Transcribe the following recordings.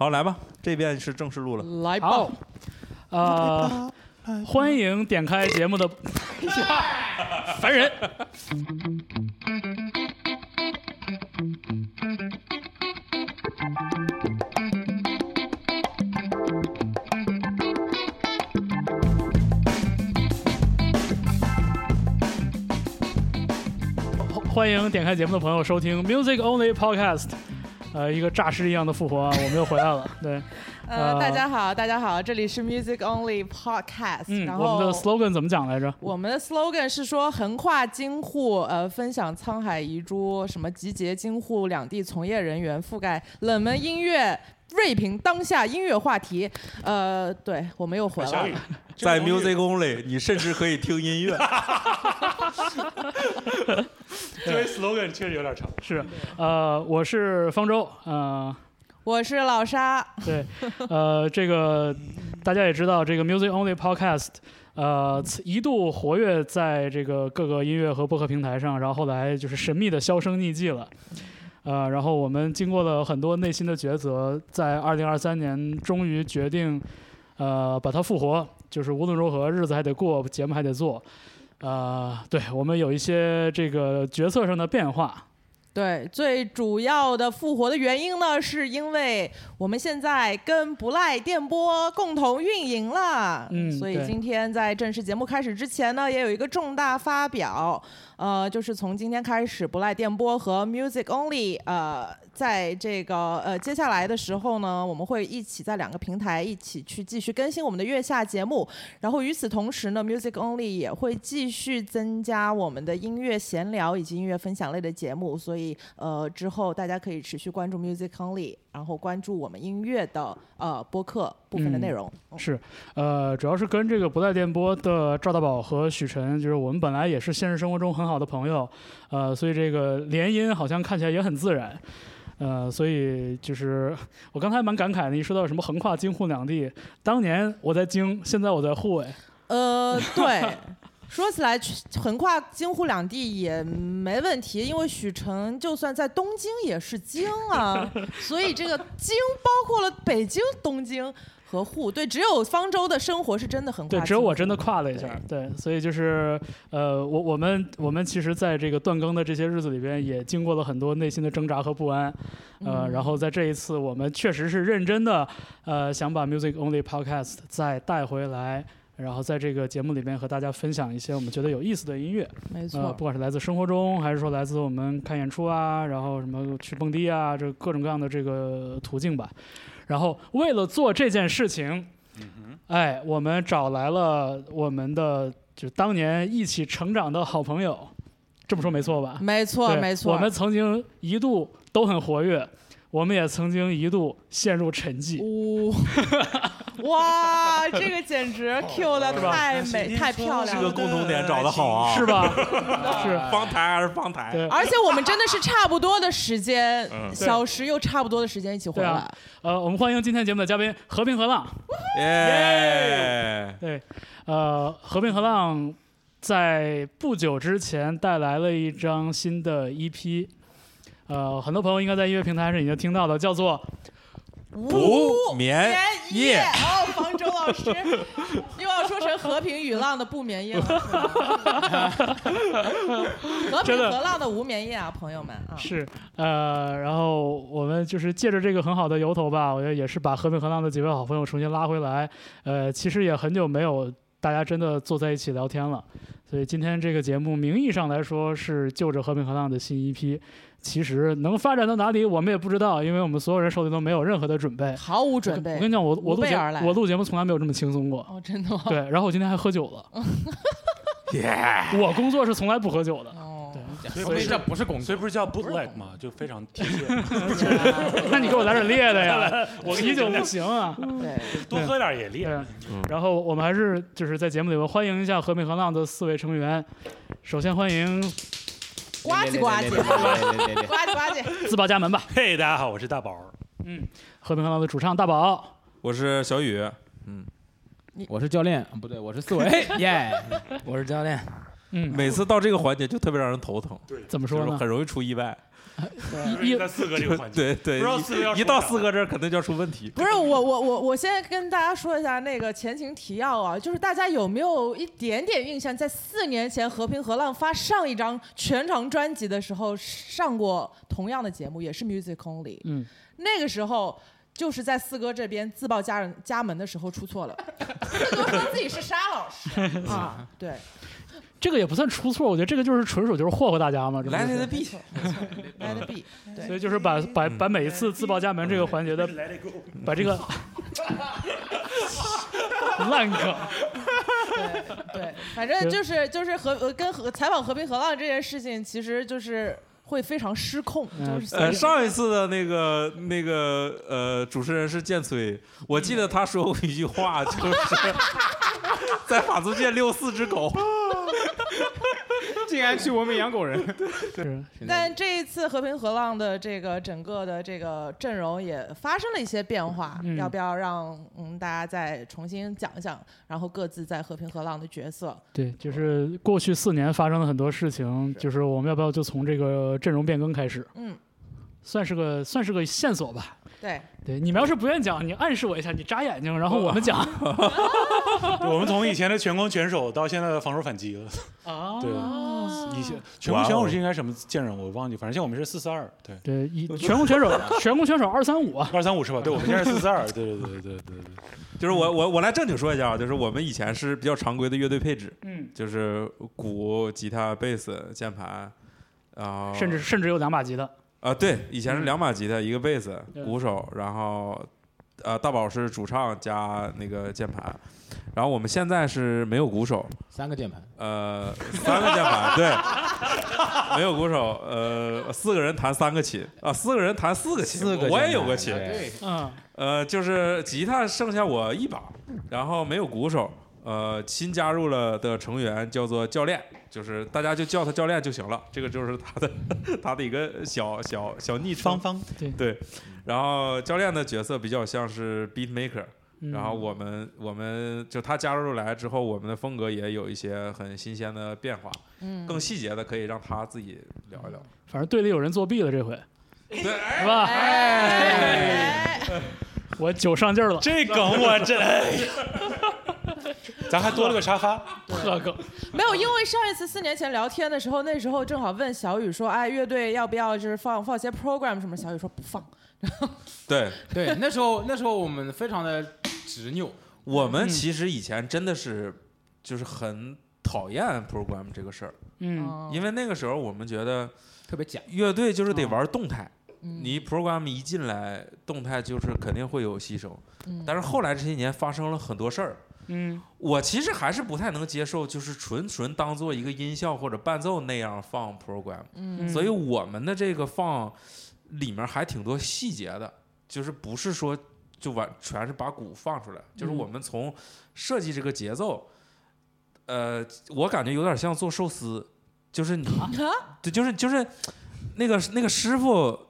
好，来吧，这边是正式录了。来吧好，，呃，欢迎点开节目的，烦人。欢迎点开节目的朋友收听 Music Only Podcast，呃，一个诈尸一样的复活啊，我们又回来了。对，呃，呃大家好，大家好，这里是 Music Only Podcast，、嗯，然后我们的 slogan 怎么讲来着？我们的 slogan 是说横跨京沪，呃，分享沧海遗珠，什么集结京沪两地从业人员，覆盖冷门音乐。锐评当下音乐话题，呃，对我们又回来了。在 Music Only，你甚至可以听音乐。这位 slogan 确实有点长。是，呃，我是方舟，呃，我是老沙，对，呃，这个大家也知道，这个 Music Only Podcast，呃，一度活跃在这个各个音乐和播客平台上，然后后来就是神秘的销声匿迹了。呃，然后我们经过了很多内心的抉择，在二零二三年终于决定，呃，把它复活，就是无论如何日子还得过，节目还得做。呃，对我们有一些这个决策上的变化，对，最主要的复活的原因呢，是因为我们现在跟不赖电波共同运营了。嗯所以今天在正式节目开始之前呢，也有一个重大发表，呃，就是从今天开始，不赖电波和 Music Only，呃，在这个呃接下来的时候呢，我们会一起在两个平台一起去继续更新我们的月下节目。然后与此同时呢，Music Only 也会继续增加我们的音乐闲聊以及音乐分享类的节目，所以呃之后大家可以持续关注 Music Only，然后关注我们音乐的呃播客部分的内容。嗯是，呃，主要是跟这个不带电波的赵大宝和许晨，就是我们本来也是现实生活中很好的朋友，呃，所以这个联姻好像看起来也很自然，呃，所以就是我刚才蛮感慨的，一说到什么横跨京沪两地，当年我在京，现在我在沪，哎，呃，对。说起来，横跨京沪两地也没问题，因为许晨就算在东京也是京啊，所以这个京包括了北京、东京和沪。对，只有方舟的生活是真的很跨对，只有我真的跨了一下，对，所以就是呃，我我们我们其实在这个断更的这些日子里边，也经过了很多内心的挣扎和不安，呃，嗯然后在这一次，我们确实是认真的，呃，想把 Music Only Podcast 再带回来。然后在这个节目里边和大家分享一些我们觉得有意思的音乐，呃，没错不，管是来自生活中，还是说来自我们看演出啊，然后什么去蹦迪啊，这各种各样的这个途径吧。然后为了做这件事情，哎，我们找来了我们的就是当年一起成长的好朋友，这么说没错吧？没错，没错。我们曾经一度都很活跃，我们也曾经一度陷入沉寂。呜、哇，这个简直 Q 的太美、太漂亮这个了。共同点找的好啊，是吧？是，方台还是方台？对，而且我们真的是差不多的时间，嗯小时又差不多的时间一起回来。呃，我们欢迎今天节目的嘉宾和平和浪。耶！对，呃，和平和浪在不久之前带来了一张新的 EP，呃，很多朋友应该在音乐平台上已经听到了，叫做不眠夜。夜，哦，方舟老师又要说成和平与浪的不眠夜了，和平和浪的无眠夜啊，朋友们啊，是呃，然后我们就是借着这个很好的由头吧，我觉得也是把和平和浪的几位好朋友重新拉回来。呃，其实也很久没有大家真的坐在一起聊天了，所以今天这个节目名义上来说是就着和平和浪的新 EP，其实能发展到哪里我们也不知道，因为我们所有人手里都没有任何的准备。毫无准备我跟你讲，我我录节我录节目从来没有这么轻松过。哦，真的吗？对，然后我今天还喝酒了。耶！我工作是从来不喝酒的。所以这不是工作，所以不是叫 bootleg 吗？就非常贴切，那你给我来点烈的呀，我啤酒不行啊。对，多喝点也烈。然后我们还是就是在节目里边欢迎一下和平和浪的四位成员。首先欢迎呱唧呱唧，呱唧呱唧，自报家门吧，嘿，大家好，我是大宝。嗯和平和浪的主唱大宝。我是小雨，嗯。我是教练，不对，我是四维，耶！我是教练，嗯，每次到这个环节就特别让人头疼，对。怎么说呢？就是很容易出意外。一在四哥这个环节，对对，不知道一四哥一到四哥这儿肯定就要出问题。不是我我我我先跟大家说一下那个前情提要啊，就是大家有没有一点点印象，在四年前和平和浪发上一张全长专辑的时候上过同样的节目，也是 Music Only。嗯，那个时候就是在四哥这边自报家人家门的时候出错了，四哥说自己是沙老师。啊，对，这个也不算出错，我觉得这个就是纯属就是霍霍大家嘛，这不来是来的 B，来的 B，对，所以就是把把把每一次自报家门这个环节的，把这个 烂梗，对对，反正就是就是和呃跟和采访和平河浪这件事情，其实就是会非常失控，就是呃，上一次的那个那个呃，主持人是建崔，我记得他说过一句话，就是 在法租界遛四只狗。竟然去我们养狗人。对但这一次和平河浪的这个整个的这个阵容也发生了一些变化，嗯要不要让嗯大家再重新讲一讲，然后各自在和平河浪的角色？对，就是过去四年发生了很多事情，就是我们要不要就从这个阵容变更开始，嗯，算是个算是个线索吧。对，对，你们要是不愿意讲，你暗示我一下，你眨眼睛，然后我们讲。我们从以前的全攻全守到现在的防守反击了。啊对哦以前全攻全守是应该什么阵容？我忘记，反正现在我们是四四二，对，对，以全攻全守，全攻全守二三五啊。二三五是吧？对，我们现在是四四二，对对对对对对对。就是我我我来正经说一下啊，就是我们以前是比较常规的乐队配置，嗯，就是鼓、吉他、贝斯、键盘，然后甚至甚至有两把吉他。啊，对，以前是嗯。两把吉他，一个贝斯，鼓手，然后呃，大宝是主唱加那个键盘，然后我们现在是没有鼓手，三个键盘，呃，三个键盘，对，没有鼓手，呃，四个人弹三个琴啊，四个人弹四个琴，四个我也有个琴，对嗯，呃，就是吉他剩下我一把，然后没有鼓手，呃，新加入了的成员叫做教练，就是大家就叫他教练就行了，这个就是他的 他的一个小小小昵称。芳。芳，对，然后教练的角色比较像是 beat maker，嗯。然后我们我们就他加入来之后，我们的风格也有一些很新鲜的变化，嗯，更细节的可以让他自己聊一聊。反正队里有人作弊了，这回。对，是吧？哎，我酒上劲儿了，这梗我真，哎咱还多了个沙发，破梗。没有，因为上一次四年前聊天的时候，那时候正好问小雨说，哎，乐队要不要就是放放些 program 什么？小雨说不放。对对，那时候那时候我们非常的执拗，我们嗯其实以前真的是就是很讨厌 program 这个事儿，嗯，嗯因为那个时候我们觉得特别假。乐队就是得玩动态，嗯你 program 一进来，动态就是肯定会有牺牲。嗯但是后来这些年发生了很多事儿，嗯，我其实还是不太能接受，就是纯纯当做一个音效或者伴奏那样放 program。嗯。所以我们的这个放里面还挺多细节的，就是不是说就完全是把鼓放出来，就是嗯我们从设计这个节奏，呃，我感觉有点像做寿司，就是你啊？对，就是就是那个那个师傅。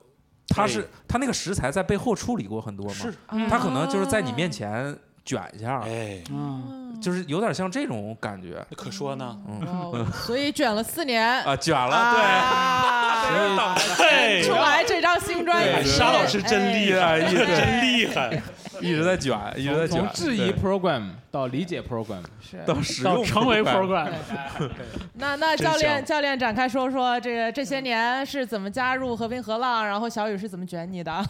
他是哎他那个食材在背后处理过很多嘛，他可能就是在你面前卷一下，哎，嗯，就是有点像这种感觉可说呢，嗯。哦所以卷了四年啊，卷了，对。出来这张新专对辑，沙老师真厉害，哎真厉害，一直在卷，一直在卷，从质疑 program 到理解 program，到使用成为 program 那那教练教练展开说说这个这些年是怎么加入和平河浪，然后小雨是怎么卷你的？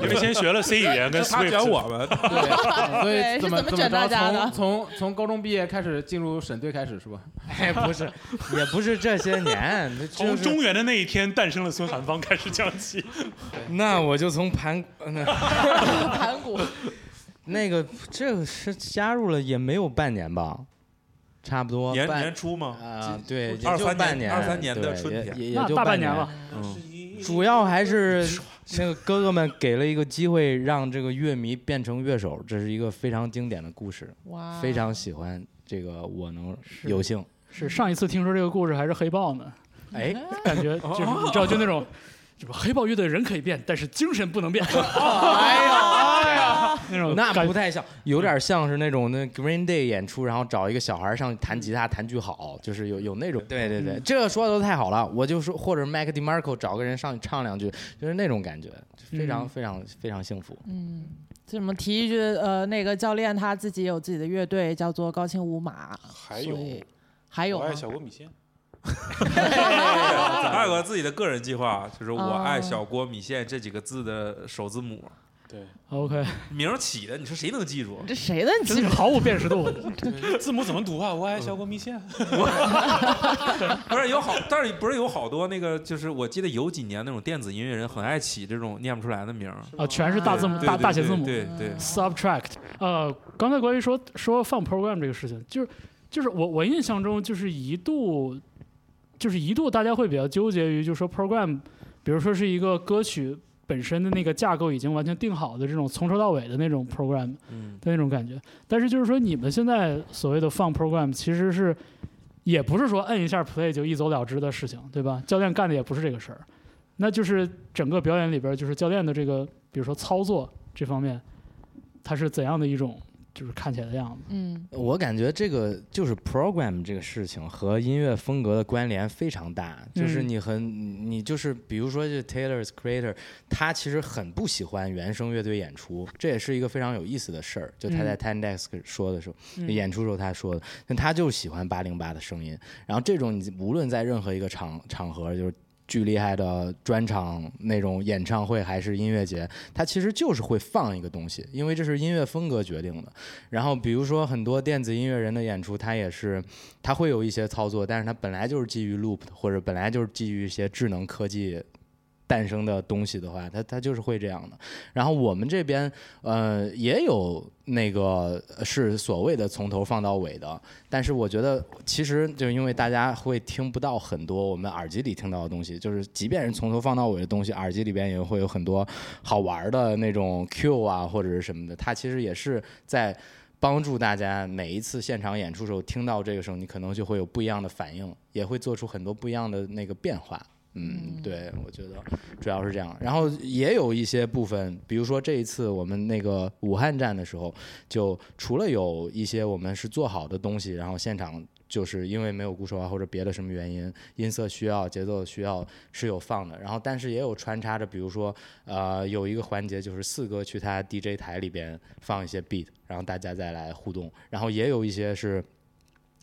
因为先学了 C 语言跟他 Swift，卷我们，对，所对是以怎么怎么卷大着家的从从从高中毕业开始进入省队开始是吧？哎，不是，也不是这些年，就是从中原的那一天诞生了孙寒芳开始讲起，那我就从盘盘古，那个这个是加入了也没有半年吧，差不多年年初吗？啊，对，也就二三年半年，二三年的春天也也也就半大半年了。嗯，主要还是那个哥哥们给了一个机会，让这个乐迷变成乐手，这是一个非常经典的故事，哇，非常喜欢这个，我能有幸。是上一次听说这个故事还是黑豹呢，哎，感觉就是你知道就那种。就是黑豹乐队人可以变，但是精神不能变。哎呀，哎呀，那种那不太像，有点像是那种那 Green Day 演出，然后找一个小孩上去弹吉他弹句好，就是有有那种。对对对，嗯这个说的都太好了，我就说或者 Mac DeMarco 找个人上去唱两句，就是那种感觉，非常嗯。非常非常幸福。嗯，这么提一句，呃，那个教练他自己有自己的乐队，叫做高清舞马，还有。还有吗？我爱小锅米线，还有个自己的个人计划，就是我哦爱小锅米线这几个字的首字母，对，OK，名儿起的，你说谁能记住？这谁能记住？真是毫无辨识度。字母怎么读啊？我爱小锅米线，不是有好，但是不是有好多那个，就是我记得有几年那种电子音乐人很爱起这种念不出来的名儿，啊，全是大字母、对对大大写字母。对对对，subtract。呃，刚才关于说说放 program 这个事情，就是就是我我印象中就是一度就是一度大家会比较纠结于，就是说 program，比如说是一个歌曲本身的那个架构已经完全定好的这种从头到尾的那种 program 嗯，的那种感觉。但是就是说你们现在所谓的放 program，其实是也不是说摁一下 play 就一走了之的事情，对吧？教练干的也不是这个事儿。那就是整个表演里边，就是教练的这个，比如说操作这方面，它是怎样的一种，就是看起来的样子。嗯我感觉这个就是 program 这个事情和音乐风格的关联非常大，就是嗯你很你就是比如说这 Taylor's Creator，他其实很不喜欢原声乐队演出，这也是一个非常有意思的事儿。就他在 t e n d e x 说的时候，嗯演出时候他说的，但他就喜欢八零八的声音。然后这种你无论在任何一个场场合，就是巨厉害的专场那种演唱会还是音乐节，它其实就是会放一个东西，因为这是音乐风格决定的。然后比如说很多电子音乐人的演出，它也是它会有一些操作，但是它本来就是基于 loop，或者本来就是基于一些智能科技。诞生的东西的话，它它就是会这样的。然后我们这边呃也有那个是所谓的从头放到尾的，但是我觉得其实就因为大家会听不到很多我们耳机里听到的东西，就是即便是从头放到尾的东西，耳机里边也会有很多好玩的那种 Q 啊或者是什么的，它其实也是在。帮助大家每一次现场演出时候听到这个时候，你可能就会有不一样的反应，也会做出很多不一样的那个变化。嗯，对，我觉得主要是这样。然后也有一些部分，比如说这一次我们那个武汉站的时候，就除了有一些我们是做好的东西，然后现场就是因为没有鼓手啊或者别的什么原因，音色需要、节奏需要是有放的。然后但是也有穿插着，比如说呃有一个环节就是四哥去他 DJ 台里边放一些 beat，然后大家再来互动。然后也有一些是。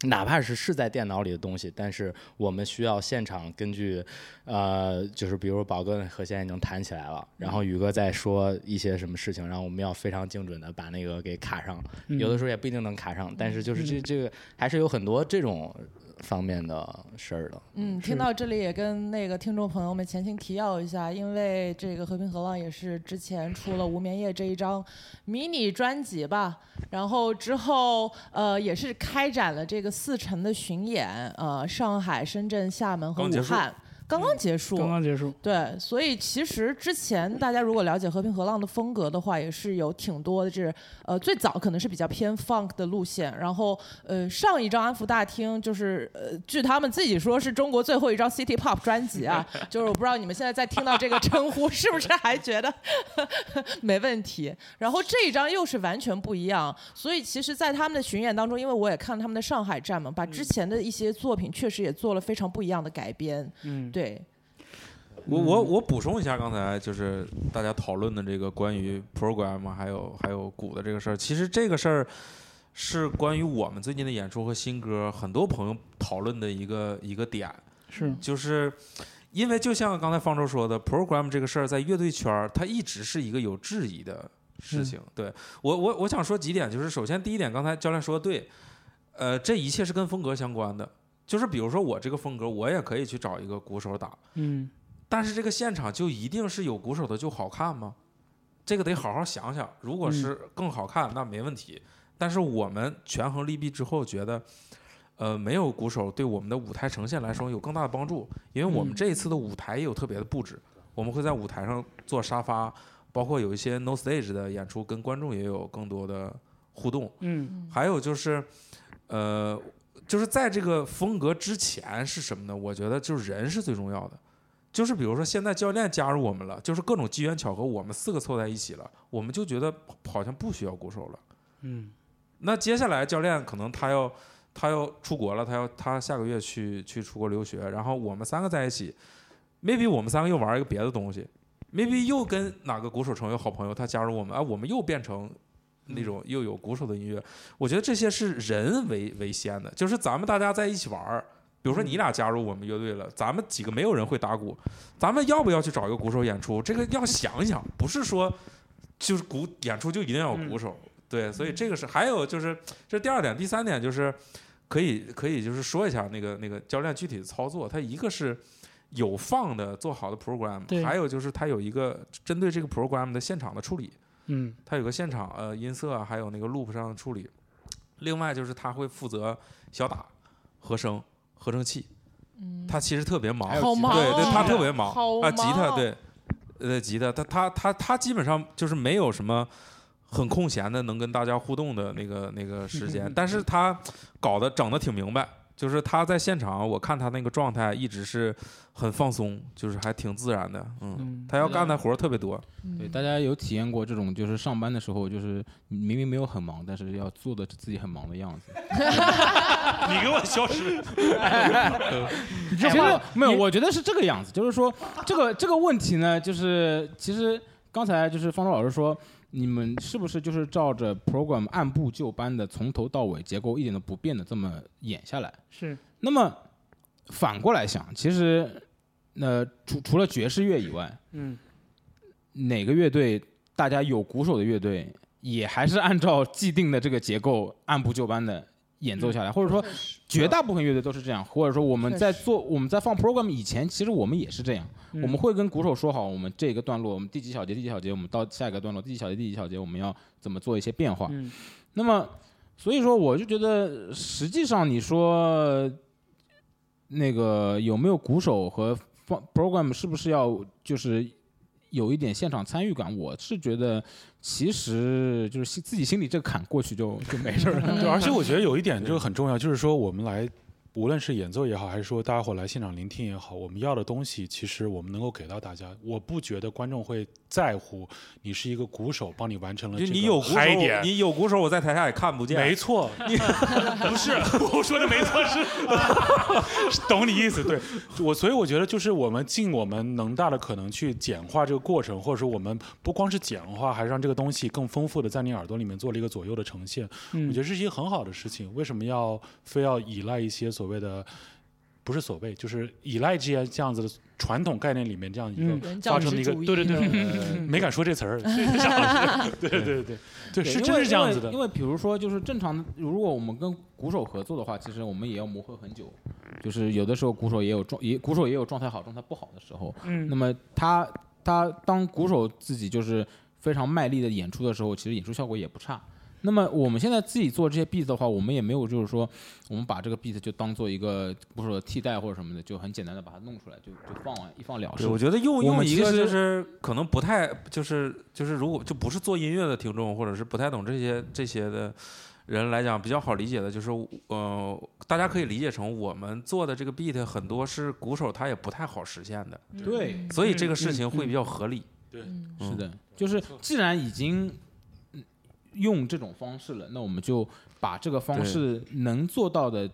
哪怕是是在电脑里的东西，但是我们需要现场根据，呃，就是比如宝哥的和弦已经弹起来了，然后宇哥在说一些什么事情，然后我们要非常精准的把那个给卡上，嗯有的时候也不一定能卡上，但是就是这这个还是有很多这种方面的事儿了。嗯，听到这里也跟那个听众朋友们前情提要一下，因为这个和平河浪也是之前出了《无眠夜》这一张迷你专辑吧，然后之后呃也是开展了这个四城的巡演，呃上海、深圳、厦门和武汉。刚刚结束，刚刚结束，对，所以其实之前大家如果了解和平河浪的风格的话，也是有挺多的这呃最早可能是比较偏 funk 的路线，然后呃上一张安福大厅就是呃据他们自己说是中国最后一张 city pop 专辑啊，就是我不知道你们现在在听到这个称呼是不是还觉得 没问题，然后这一张又是完全不一样，所以其实，在他们的巡演当中，因为我也看了他们的上海站嘛，把之前的一些作品确实也做了非常不一样的改编，嗯，对。我我我补充一下刚才就是大家讨论的这个关于 program 啊还有还有鼓的这个事儿，其实这个事儿是关于我们最近的演出和新歌，很多朋友讨论的一个一个点，是，就是因为就像刚才方舟说的，program 这个事儿在乐队圈儿，它一直是一个有质疑的事情。对我我我想说几点，就是首先第一点，刚才教练说的对，呃，这一切是跟风格相关的。就是比如说我这个风格，我也可以去找一个鼓手打，嗯但是这个现场就一定是有鼓手的就好看吗？这个得好好想想。如果是更好看，那没问题。但是我们权衡利弊之后，觉得，呃，没有鼓手对我们的舞台呈现来说有更大的帮助，因为我们嗯这一次的舞台也有特别的布置，我们会在舞台上做沙发，包括有一些 no stage 的演出，跟观众也有更多的互动。嗯还有就是，呃，就是在这个风格之前是什么呢？我觉得就是人是最重要的。就是比如说现在教练加入我们了，就是各种机缘巧合，我们四个凑在一起了，我们就觉得好像不需要鼓手了。嗯那接下来教练可能他要他要出国了，他要他下个月去去出国留学，然后我们三个在一起，maybe 我们三个又玩一个别的东西，maybe 又跟哪个鼓手成为好朋友，他加入我们，啊，我们又变成那种又有鼓手的音乐。我觉得这些是人为为先的，就是咱们大家在一起玩儿。比如说你俩加入我们乐队了，咱们几个没有人会打鼓，咱们要不要去找一个鼓手演出？这个要想一想，不是说就是鼓演出就一定要有鼓手。对，所以这个是还有就是这第二点，第三点就是可以可以就是说一下那个那个教练具体的操作，他一个是有放的做好的 program，对还有就是他有一个针对这个 program 的现场的处理，嗯。他有个现场呃音色啊，还有那个 loop 上的处理。另外就是他会负责小打、和声、合成器，嗯，他其实特别忙，对对，他哦特别忙。啊，吉他对，呃，吉他他他他他基本上就是没有什么很空闲的能跟大家互动的那个那个时间，但是他搞得整的挺明白，就是他在现场，我看他那个状态一直是很放松，就是还挺自然的，嗯，嗯他要干的活儿特别多，对，大家有体验过这种，就是上班的时候，就是明明没有很忙，但是要做的自己很忙的样子。你给我消失。其实没有，我觉得是这个样子，就是说这个这个问题呢，就是其实刚才就是方舟老师说，你们是不是就是照着 program 按部就班的从头到尾结构一点都不变的这么演下来？是。那么反过来想，其实呃除除了爵士乐以外，嗯。哪个乐队大家有鼓手的乐队，也还是按照既定的这个结构按部就班的演奏下来，或者说绝大部分乐队都是这样，或者说我们在做我们在放 program 以前，其实我们也是这样，嗯。我们会跟鼓手说好，我们这个段落，我们第几小节第几小节，我们到下一个段落第几小节第几小节，我们要怎么做一些变化。嗯。那么，所以说我就觉得，实际上你说那个有没有鼓手和放 program 是不是要就是有一点现场参与感？我是觉得，其实就是心自己心里这个坎过去就就没事了。对，而且我觉得有一点就是很重要，就是说我们来，无论是演奏也好，还是说大家伙来现场聆听也好，我们要的东西，其实我们能够给到大家。我不觉得观众会在乎你是一个鼓手，帮你完成了就这个你有鼓手。你有鼓手，我在台下也看不见，没错，你不是 我说的没错，是懂你意思。对我，所以我觉得就是我们尽我们能大的可能去简化这个过程，或者说我们不光是简化，还让这个东西更丰富的在你耳朵里面做了一个左右的呈现。嗯我觉得这是一个很好的事情。为什么要非要依赖一些所谓的？不是所谓，就是依赖这些这样子的传统概念里面这样一个发生的一个对对对呃，没敢说这词儿，对对对对对，是真是这样子的因为。因为比如说，就是正常的，如果我们跟鼓手合作的话，其实我们也要磨合很久。就是有的时候鼓手也有状，也鼓手也有状态好、状态不好的时候。嗯那么他他当鼓手自己就是非常卖力的演出的时候，其实演出效果也不差。那么我们现在自己做这些 beat 的话，我们也没有就是说，我们把这个 beat 就当做一个鼓手的替代或者什么的，就很简单的把它弄出来，就就放完一放了，事我。觉得用用一个就是可能不太就是就是如果就不是做音乐的听众，或者是不太懂这些这些的人来讲，比较好理解的就是呃，大家可以理解成我们做的这个 beat 很多是鼓手他也不太好实现的，对，所以这个事嗯情会比较合理。嗯是的，就是既然已经嗯用这种方式了，那我们就把这个方式能做到的，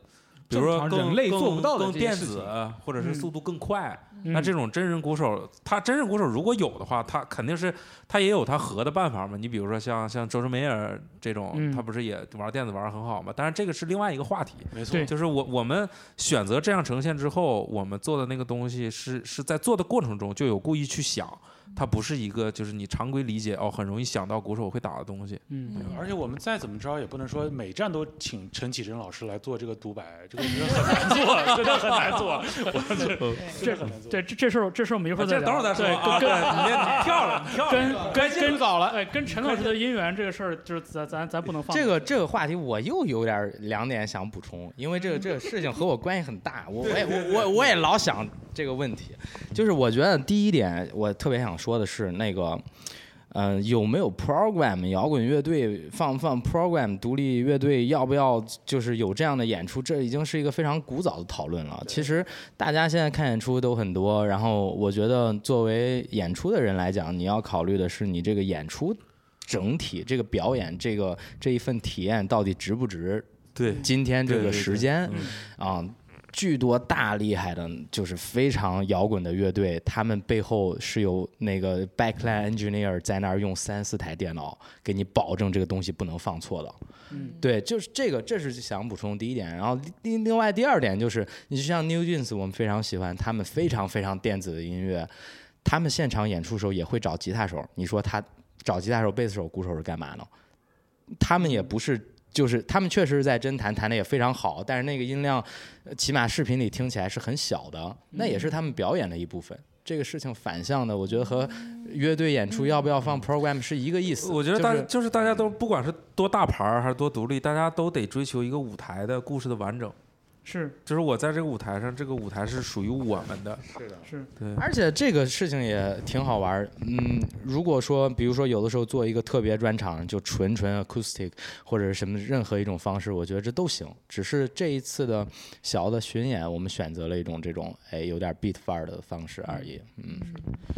比如说更人类做不到的电子或者是速度更快，嗯那这种真人鼓手，他真人鼓手如果有的话，他肯定是他也有他合的办法嘛。你比如说像像周深梅尔这种，嗯他不是也玩电子玩得很好嘛？但是这个是另外一个话题。没错，就是我我们选择这样呈现之后，我们做的那个东西是是在做的过程中就有故意去想，它不是一个就是你常规理解哦很容易想到鼓手会打的东西。嗯嗯而且我们再怎么着也不能说每站都请陈启贞老师来做这个独白，这个很难做，真的很难做，我这很难做。这这这事儿这事儿我们一会儿再聊。等会儿再说对，跟，跟对，你你跳了，你跳了。跟跟跟早了，哎，跟陈老师的姻缘这个事儿，就是咱咱咱不能放这个这个话题我又有点儿两点想补充，因为这个这个事情和我关系很大，我我也我我我也老想这个问题，就是我觉得第一点我特别想说的是那个，嗯、有没有 program 摇滚乐队放不放 program 独立乐队要不要就是有这样的演出，这已经是一个非常古早的讨论了。其实大家现在看演出都很多，然后我觉得作为演出的人来讲，你要考虑的是你这个演出整体这个表演这个这一份体验到底值不值对，今天这个时间嗯啊。巨多大厉害的，就是非常摇滚的乐队，他们背后是有那个 backline engineer 在那儿用三四台电脑给你保证这个东西不能放错的。嗯，对，就是这个，这是想补充第一点。然后另另外第二点就是，你就像 New Jeans，我们非常喜欢他们非常非常电子的音乐，他们现场演出的时候也会找吉他手。你说他找吉他手、贝斯手、鼓手是干嘛呢？他们也不是，就是他们确实是在真弹，弹的也非常好，但是那个音量，呃起码视频里听起来是很小的，那也是他们表演的一部分。这个事情反向的，我觉得和乐队演出要不要放 program 是一个意思。我觉得大就是就是大家都不管是多大牌儿还是多独立，大家都得追求一个舞台的故事的完整。是就是我在这个舞台上，这个舞台是属于我们的。是的，是，对，而且这个事情也挺好玩儿，嗯，如果说比如说有的时候做一个特别专场，就纯纯 acoustic 或者是什么任何一种方式，我觉得这都行。只是这一次的小的巡演，我们选择了一种这种哎有点 beat 范儿的方式而已。嗯，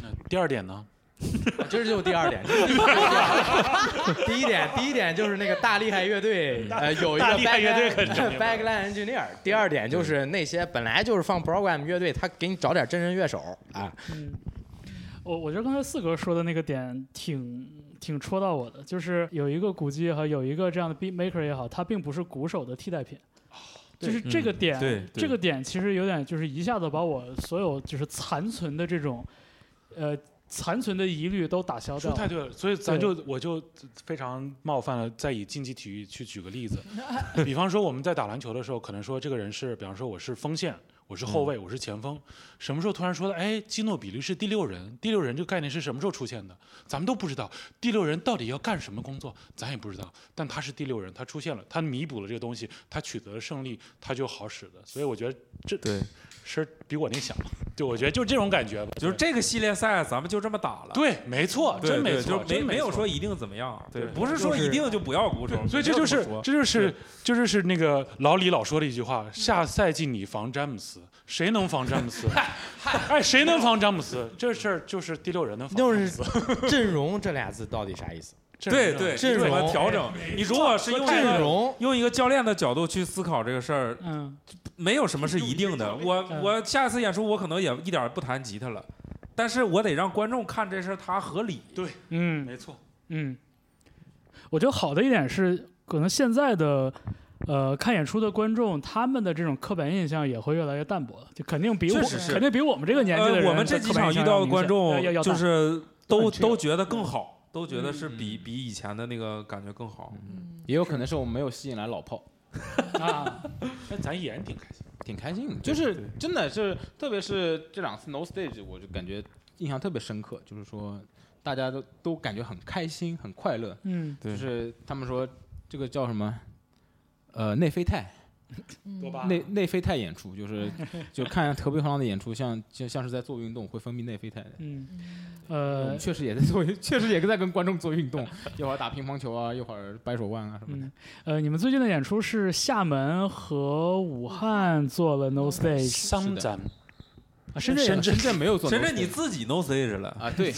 那第二点呢？这就是第二点。就是第二点 第一点，第一点就是那个大厉害乐队，呃，有一个大厉害乐队可是 backline 真牛 backline engineer。第二点就是那些本来就是放 program 乐队，他给你找点真人乐手啊。嗯，我我觉得刚才四哥说的那个点挺挺戳到我的，就是有一个鼓机也好，有一个这样的 beat maker 也好，它并不是鼓手的替代品。就是这个嗯点，这个点其实有点就是一下子把我所有就是残存的这种，呃，残存的疑虑都打消掉了。说太对了，所以咱就我就非常冒犯了，再以竞技体育去举个例子，比方说我们在打篮球的时候，可能说这个人是，比方说我是锋线，我是后卫，我是前锋，什么时候突然说的，哎，基诺比利是第六人，第六人这个概念是什么时候出现的？咱们都不知道，第六人到底要干什么工作，咱也不知道，但他是第六人，他出现了，他弥补了这个东西，他取得了胜利，他就好使的，所以我觉得这对，是比我那想，就我觉得就这种感觉吧，就是这个系列赛咱们就这么打了。对，没错，对对真没错，就是没没有说一定怎么样，对，对不是说一定就不要鼓手，所以这就是这就是这就是那个老李老说的一句话：下赛季你防詹姆斯，谁能防詹姆斯？哎，谁能防詹姆斯？这事儿就是第六人能防詹就是姆斯。阵容这俩字到底啥意思？对对，阵你怎么容调整？你如果是用一个阵容用一个教练的角度去思考这个事儿，嗯，没有什么是一定的。我嗯。我下次演出我可能也一点不弹吉他了，但是我得让观众看这事儿它合理。对嗯。没错，嗯，我觉得好的一点是，可能现在的呃看演出的观众，他们的这种刻板印象也会越来越淡薄了，就肯定比我是。肯定比我们这个年纪的人、呃，我们这几场遇到的观众就是都都觉得更好，都觉得是嗯。比比以前的那个感觉更好。也有可能是我们没有吸引来老炮，啊，那咱演挺开心。挺开心的。就是真的是，特别是这两次 No Stage，我就感觉印象特别深刻，就是说大家都都感觉很开心、很快乐。嗯对就是他们说这个叫什么？呃，内啡肽，多巴内内啡肽演出，就是就 看河北行的演出，像像像是在做运动，会分泌内啡肽的。嗯。我呃。们确实也在做，确实也在跟观众做运动，一会儿打乒乓球啊，一会儿掰手腕啊什么的。嗯。呃，你们最近的演出是厦门和武汉做了 No Stage，商展啊，深圳深圳深圳没有做 stage，至你自己 no stage 了，啊，对，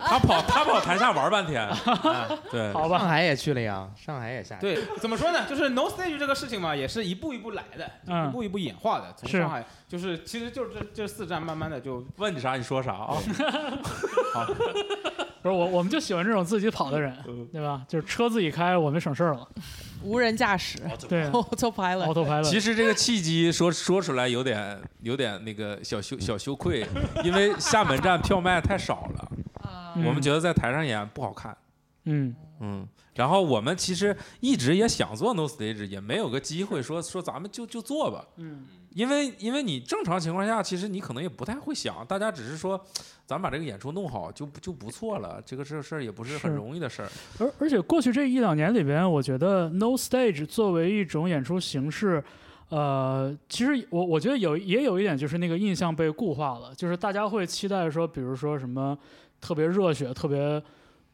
他跑他跑台下玩半天，对，好吧，上海也去了呀，上海也下。对，怎么说呢？就是 no stage 这个事情嘛，也是一步一步来的，嗯一步一步演化的。从是上海，就是其实就是这这四站，慢慢的就问你啥你说啥啊？不是我我们就喜欢这种自己跑的人，嗯对吧？就是车自己开，我们省事儿了，无人驾驶对，autopilot。，autopilot，其实这个契机说说出来有点有点那个小羞小羞愧，因为厦门站票卖太少了，我们觉得在台上演不好看。嗯嗯，然后我们其实一直也想做 no stage，也没有个机会说说咱们就就做吧，嗯因为因为你正常情况下，其实你可能也不太会想，大家只是说，咱把这个演出弄好就就不错了，这个这事儿也不是很容易的事儿。而而且过去这一两年里边，我觉得 No Stage 作为一种演出形式，呃，其实我我觉得有也有一点就是那个印象被固化了，就是大家会期待说，比如说什么特别热血、特别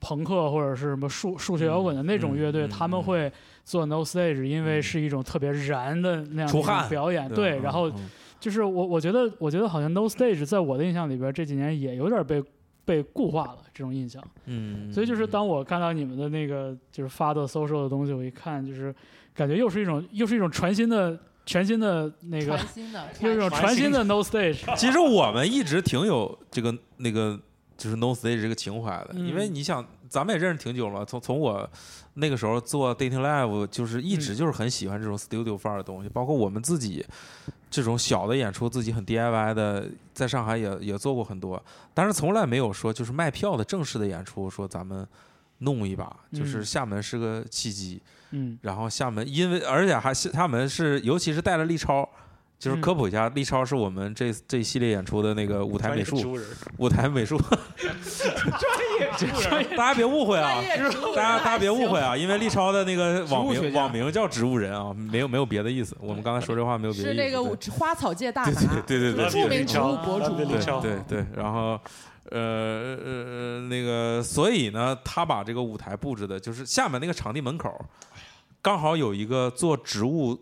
朋克或者是什么数数学摇滚的那种乐队，嗯嗯他们会做 no stage，因为是一种特别燃的那样的表演。对，嗯然后嗯就是我我觉得我觉得好像 no stage 在我的印象里边这几年也有点被被固化了这种印象。嗯，所以就是当我看到你们的那个就是发的 social 的东西，我一看就是感觉又是一种又是一种全新的全新的那个全新的，又是一种全新的 no stage。其实我们一直挺有这个那个就是 no stage 这个情怀的，嗯因为你想，咱们也认识挺久了，从从我那个时候做 dating live，就是一嗯。直就是很喜欢这种 studio 范儿的东西，包括我们自己这种小的演出，自己很 DIY 的，在上海也也做过很多，但是从来没有说就是卖票的正式的演出，说咱们弄一把，就是嗯。厦门是个契机，嗯。然后厦门，因为而且还厦门是，尤其是带了立超，就是嗯。科普一下，立超是我们这这一系列演出的那个舞台美术，舞台美术。专业，大家别误会啊大家大家别误会啊，因为立超的那个网名网名叫植物人啊，没有没有别的意思，我们刚才说这话没有别的意思，是那个对 花草界大拿，对对对对著名植物博主，对对对对，然后。呃呃那个，所以呢，他把这个舞台布置的，就是厦门那个场地门口，刚好有一个做植物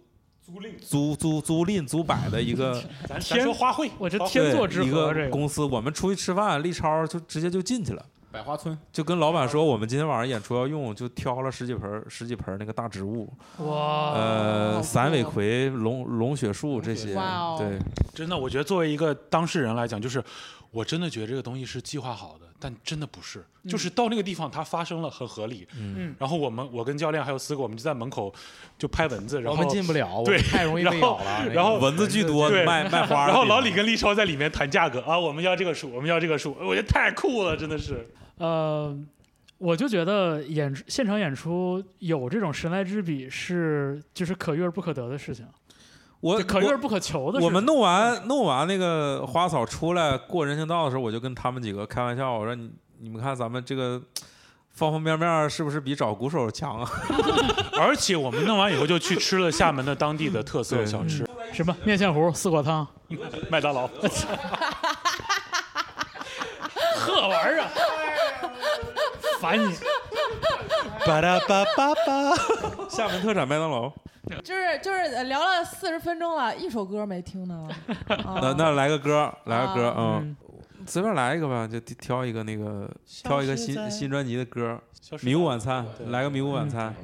租赁，租租租赁租摆的一个 咱说花卉，我这天作之合，这个个。公司，我们出去吃饭，立超就直接就进去了，百花村，就跟老板说我们今天晚上演出要用，就挑了十几盆十几盆那个大植物，哇，呃，散尾葵、龙龙血树这些，对，真的，我觉得作为一个当事人来讲，就是我真的觉得这个东西是计划好的，但真的不是，就是到那个地方它发生了很合理。嗯然后我们我跟教练还有四个，我们就在门口就拍蚊子，然我后们进不了，我对们太容易 被咬了。然后蚊子巨多，对卖 卖花的地方。然后老李跟立超在里面谈价格啊，我们要这个数，我们要这个数，我觉得太酷了，真的是。呃，我就觉得演出现场演出有这种神来之笔是就是可遇而不可得的事情，我可遇我而不可求的。我们弄完弄完那个花草出来过人行道的时候，我就跟他们几个开玩笑，我说你你们看咱们这个方方面面是不是比找鼓手强啊？而且我们弄完以后就去吃了厦门的当地的特色小吃，什么面线糊、四果汤，麦当劳。呵玩意儿啊，烦你！巴拉巴巴巴。厦门特产麦当劳。就是就是呃聊了四十分钟了，一首歌没听呢。那啊那来个歌，来个歌，嗯，嗯，随便来一个吧，就挑一个那个挑一个新新专辑的歌，《迷雾晚餐》，来个《迷雾晚餐》。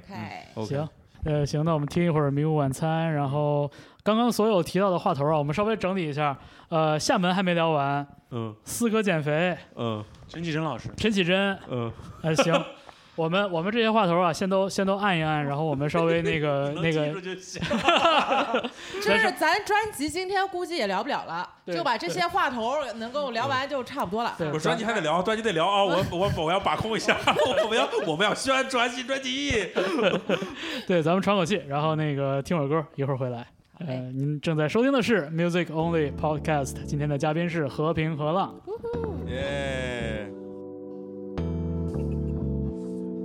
OK，OK，行，呃，行，那我们听一会儿《迷雾晚餐》，然后刚刚所有提到的话头啊，我们稍微整理一下。呃，厦门还没聊完，嗯四哥减肥，嗯陈绮贞老师，陈绮贞，嗯，呃，行，我们我们这些话头啊，先都先都按一按，然后我们稍微那个 那个，就是咱专辑今天估计也聊不了了，就把这些话头能够聊完就差不多了。对我专辑还得聊，专辑得聊啊！我我我要把控一下，我们要我们要宣传新专辑。对，咱们喘口气，然后那个听会儿歌，一会儿回来。呃，您正在收听的是 Music Only Podcast，今天的嘉宾是和平和浪。耶，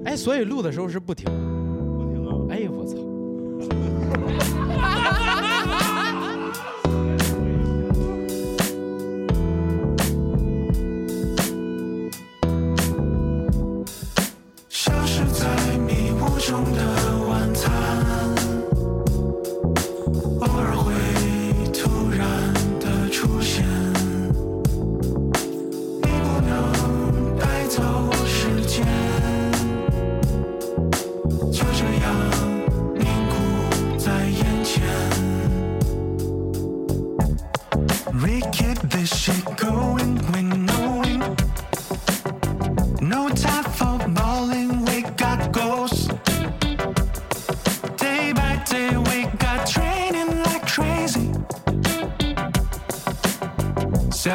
哎，所以录的时候是不停的。不停啊！哎我操！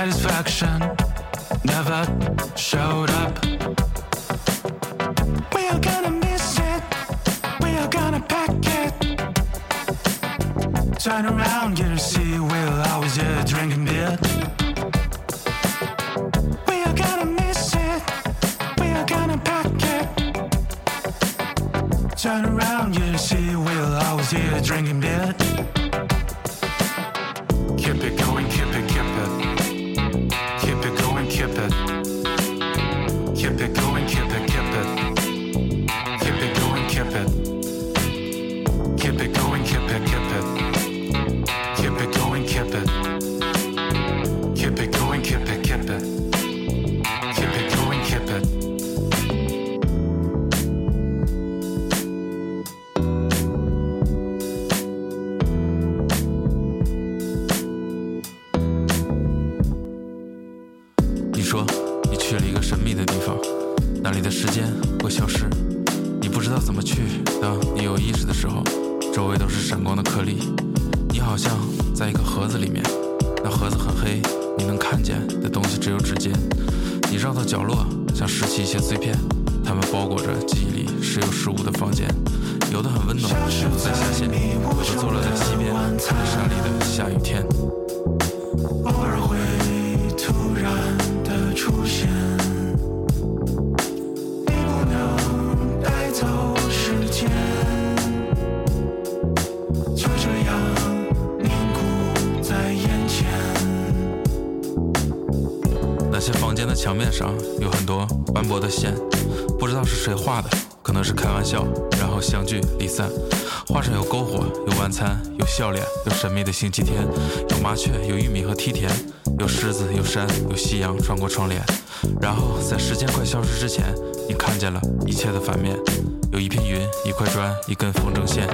Satisfaction never showed up. We are gonna miss it, we are gonna pack it. Turn around, get to see, 去了一个神秘的地方，那里的时间会消失。你不知道怎么去，当你有意识的时候，周围都是闪光的颗粒，你好像在一个盒子里面，那盒子很黑，你能看见的东西只有指尖。你绕到角落，想拾起一些碎片，它们包裹着记忆里时有时无的房间，有的很温暖，有的在下线，有的坐落在西边，在山里的下雨天。脸上有很多斑驳的线，不知道是谁画的，可能是开玩笑，然后相聚离散。画上有篝火，有晚餐，有笑脸，有神秘的星期天，有麻雀，有玉米和梯田，有狮子，有山，有夕阳穿过窗帘。然后在时间快消失之前，你看见了一切的反面，有一片云，一块砖，一根风筝线。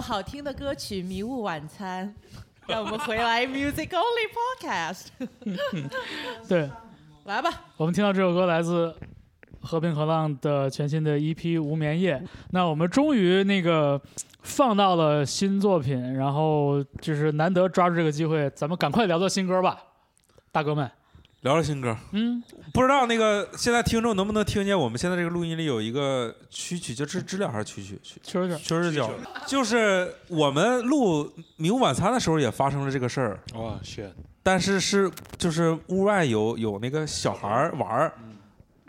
好听的歌曲《迷雾晚餐》，让我们回来 Music Only Podcast，对，来吧。我们听到这首歌来自和平河浪的全新的 EP《无眠夜》。那我们终于那个放到了新作品，然后就是难得抓住这个机会，咱们赶快聊到新歌吧，大哥们。聊聊新歌，嗯，不知道那个现在听众能不能听见我们现在这个录音里有一个蛐蛐，就知知了还是蛐蛐？蛐确实蛐儿叫，就是我们录《迷雾晚餐》的时候也发生了这个事儿，哇，shit，但是是就是屋外有有那个小孩儿玩儿，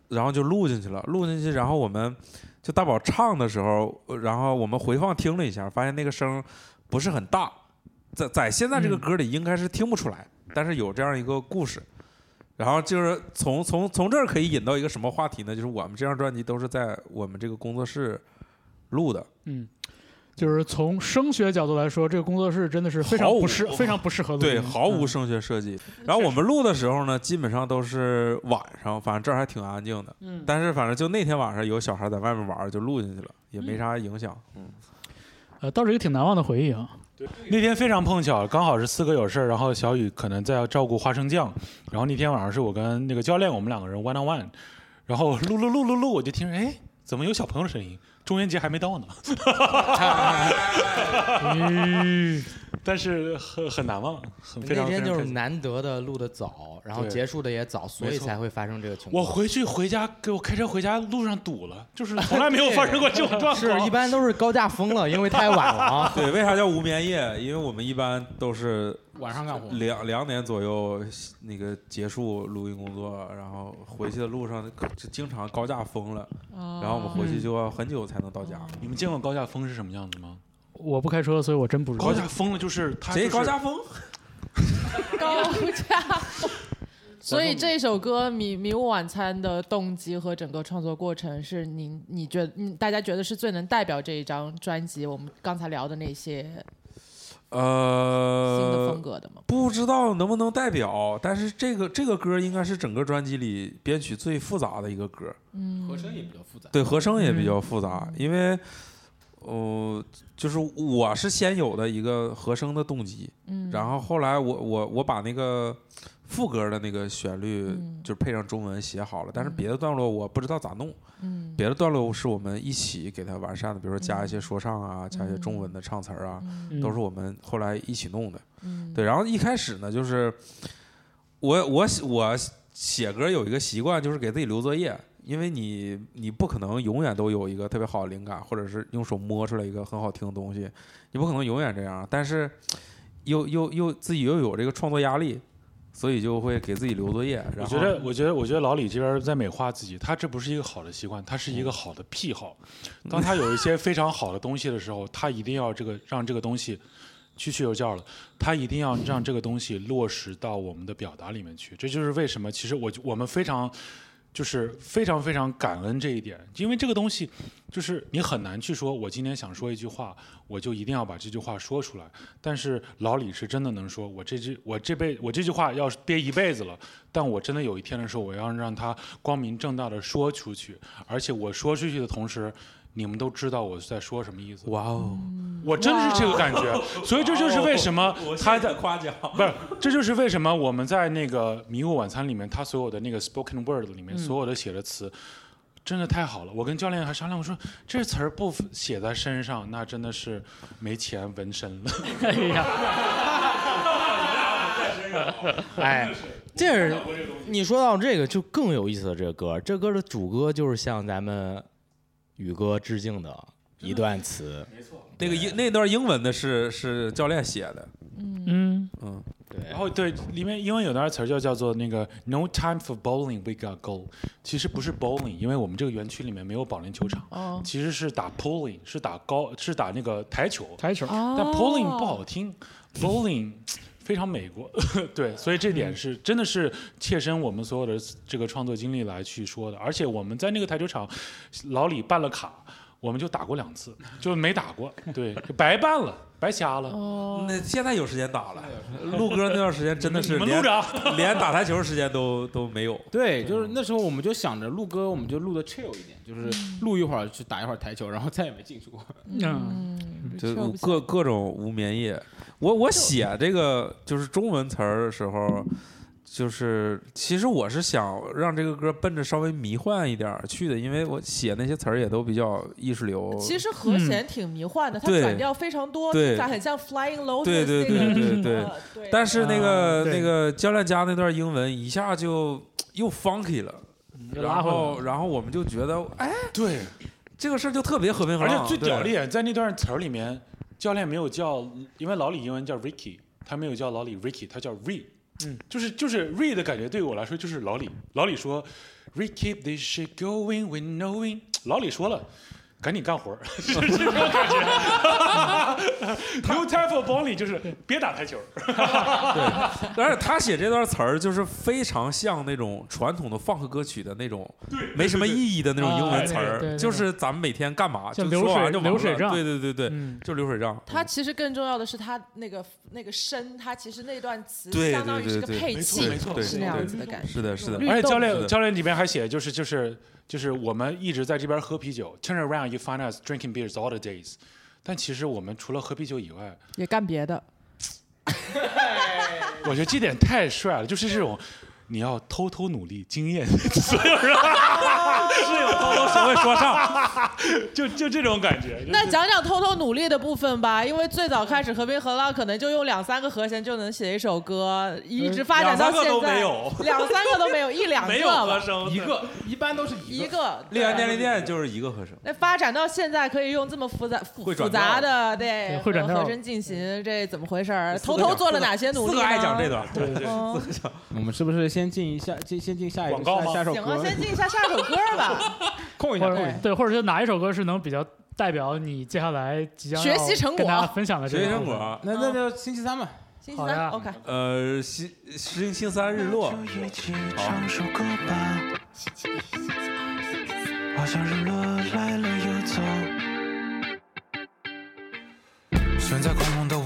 然后就录进去了，录进去，然后我们就大宝唱的时候，呃然后我们回放听了一下，发现那个声不是很大，在在现在这个歌里应该是听不出来，但是有这样一个故事。然后就是从从从这儿可以引到一个什么话题呢？就是我们这张专辑都是在我们这个工作室录的，嗯，就是从声学角度来说，这个工作室真的是非常不适、非常不适合录音对，毫无嗯声学设计。然后我们录的时候呢，基本上都是晚上，反正这儿还挺安静的。嗯，但是反正就那天晚上有小孩在外面玩儿，就录进去了，也没啥影响。嗯，呃，倒是一个挺难忘的回忆啊。那天非常碰巧，刚好是四哥有事儿，然后小雨可能在照顾花生酱，然后那天晚上是我跟那个教练我们两个人 one on one，然后录录录录录，我就听着哎，怎么有小朋友的声音？中元节还没到呢，嗯，但是很很难忘，很非那天就是难得的录的早，然后结束的也早，所以才会发生这个情况。我回去回家给我开车回家路上堵了，就是从来没有发生过这种状况。是一般都是高架封了，因为太晚了啊。对，为啥叫无眠夜？因为我们一般都是晚上干活。两两点左右那个结束录音工作，然后回去的路上就经常高架封了，然后我们回去就要很久才能到家。你们见过高架封是什么样子吗？我不开车，所以我真不知道。高架风了就是它、就是，谁高架风？高价。所以这首歌《迷迷雾晚餐》的动机和整个创作过程是您你觉得嗯大家觉得是最能代表这一张专辑我们刚才聊的那些新的呃风，格的吗？不知道能不能代表，但是这个这个歌应该是整个专辑里编曲最复杂的一个歌。嗯和声也比较复杂。对，和声也比较复杂，因为，呃，就是我是先有的一个和声的动机，嗯，然后后来我我我把那个副歌的那个旋律嗯就配上中文写好了，但是嗯。别的段落我不知道咋弄，嗯。别的段落是我们一起给它完善的，比如说加一些说唱啊，加一些中文的唱词儿啊，嗯都是我们后来一起弄的。嗯。对，然后一开始呢，就是我我我写歌有一个习惯，就是给自己留作业，因为你你不可能永远都有一个特别好的灵感，或者是用手摸出来一个很好听的东西，你不可能永远这样。但是又又又自己又有这个创作压力，所以就会给自己留作业。我觉得，我觉得，我觉得老李这边在美化自己，他这不是一个好的习惯，他是一个好的癖好。当他有一些非常好的东西的时候，他一定要这个让这个东西去去有教了，他一定要让这个东西落实到我们的表达里面去。这就是为什么，其实我我们非常就是非常非常感恩这一点，因为这个东西就是你很难去说，我今天想说一句话，我就一定要把这句话说出来。但是老李是真的能说，我这句我这辈我这句话要是憋一辈子了，但我真的有一天的时候，我要让他光明正大的说出去，而且我说出去的同时。你们都知道我在说什么意思，哇哦，我真的是这个感觉，所以这就是为什么他在夸奖，不是，这就是为什么我们在那个《迷雾晚餐》里面，他所有的那个 spoken word 里面，所有的写的词，真的太好了。我跟教练还商量，我说这词儿不写在身上，那真的是没钱纹身了。哎呀，哎，这是。你说到这个就更有意思了这个歌，这歌的主歌就是像咱们宇哥致敬的一段词。没错那个英那段英文的是是教练写的，嗯，嗯，对，然后对，里面英文有段词儿就叫做那个 “No time for bowling, we got goal”，其实不是 bowling，因为我们这个园区里面没有保龄球场，哦。其实是打 pulling，是打高，是打那个台球。台球，哦。但 polling 不好听，bowling 非常美国，对，所以这点是真的是切身我们所有的这个创作经历来去说的，而且我们在那个台球场，老李办了卡，我们就打过两次，就没打过，对，白办了，白瞎了。哦，那现在有时间打了。录歌那段时间真的是连连打台球时间都都没有。对，就是那时候我们就想着录歌，我们就录的 chill 一点，就是录一会儿去打一会儿台球，然后再也没进去过。嗯，就各各种无眠夜。我我写这个就是中文词儿的时候，就是其实我是想让这个歌奔着稍微迷幻一点儿去的，因为我写那些词儿也都比较意识流。其实和弦挺迷幻的，它对转调非常多，对听起来很像 Flying Lotus 对对对对对呃对但是那个、啊那个教练家那段英文一下就又 funky 了，然后然后我们就觉得，哎，对，这个事儿就特别和平和。而且最屌的对点在那段词儿里面，教练没有叫，因为老李英文叫 Ricky，他没有叫老李 Ricky，他叫 Re，嗯，就是就是 Re 的感觉，对我来说就是老李。老李说，We keep this shit going, we knowing。老李说了。赶紧干活儿，是这种感觉。No time for bowling，就是别打台球。对，但是他写这段词儿就是非常像那种传统的放克歌曲的那种没什么意义的那种英文词儿，就是咱们每天干嘛就像流说完水就流水账对对对对，嗯就流水账。他其实更重要的是，他那个那个声，他其实那段词对相当于是个对对对配器，没错对是那样对子的感觉。是的，是的，而且教练教练里面还写，就是就是就是我们一直在这边喝啤酒，turn around you find us drinking beers all the days。但其实我们除了喝啤酒以外，也干别的，我觉得这点太帅了，就是这种你要偷偷努力，惊艳所有人是有偷偷学会说唱，就就这种感觉。那讲讲偷偷努力的部分吧，因为最早开始和平和浪可能就用两三个和弦就能写一首歌，一直发展到现在，两三个都没有。两三个都没有，一两没有和声，一个一般都是一个。丽安对便利店就是一个和声。那发展到现在可以用这么复杂复复杂的对对会转和和声进行，这怎么回事偷偷做了哪些努力呢？四个爱讲这段，对对对，嗯。我们是不是先进一下，先先进下一个广告下下首行啊，先进一下下首歌吧。空一下，或空一下。对，或者是哪一首歌是能比较代表你接下来即将学习成果要跟大家分享的这学。习成果。那那就星期三吧。星期三，OK。呃，星星期三日落，就一起唱首歌吧。好像日落来了又走。悬在空中的雾，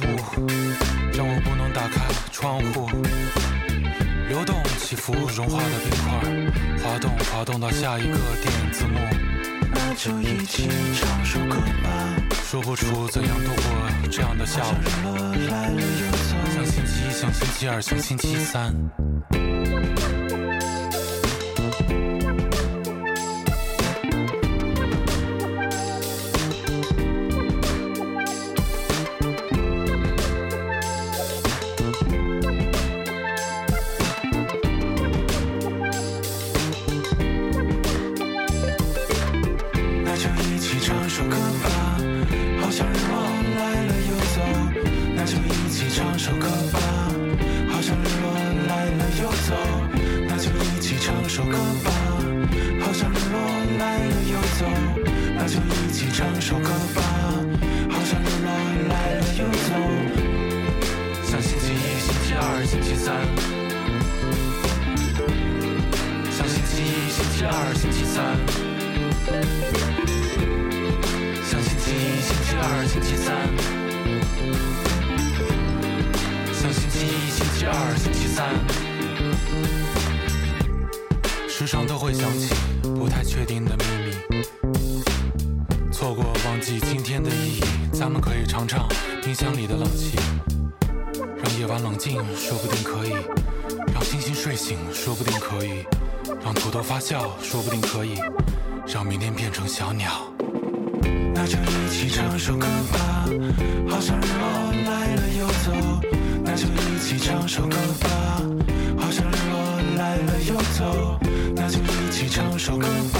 让我不能打开窗户。流动起伏，融化的冰块，滑动滑动到下一个电影字幕。那就一起唱首歌吧。说不出怎样度过这样的下午。像星期一，像星期二，像星期三。二、星期三，像星期一、星期二、星期三，像星期一、星期二、星期三。时常都会想起不太确定的秘密，错过忘记今天的意义。咱们可以尝尝冰箱里的让土豆发酵，说不定可以；让明天变成小鸟。那就一起唱首歌吧，好像日落来了又走。那就一起唱首歌吧，好像日落来了又走。那就一起唱首歌吧，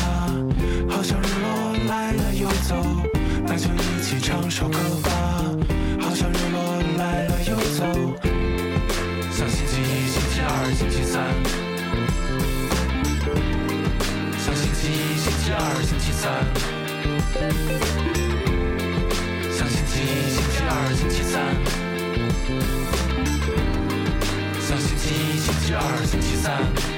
好像日落来了又走。那就一起唱首歌吧，好像日落来了又走。像星期一、星期二、星期三，期一、星期二、星期三，像星期一、星期二、星期三，像星期一、星期二、星期三。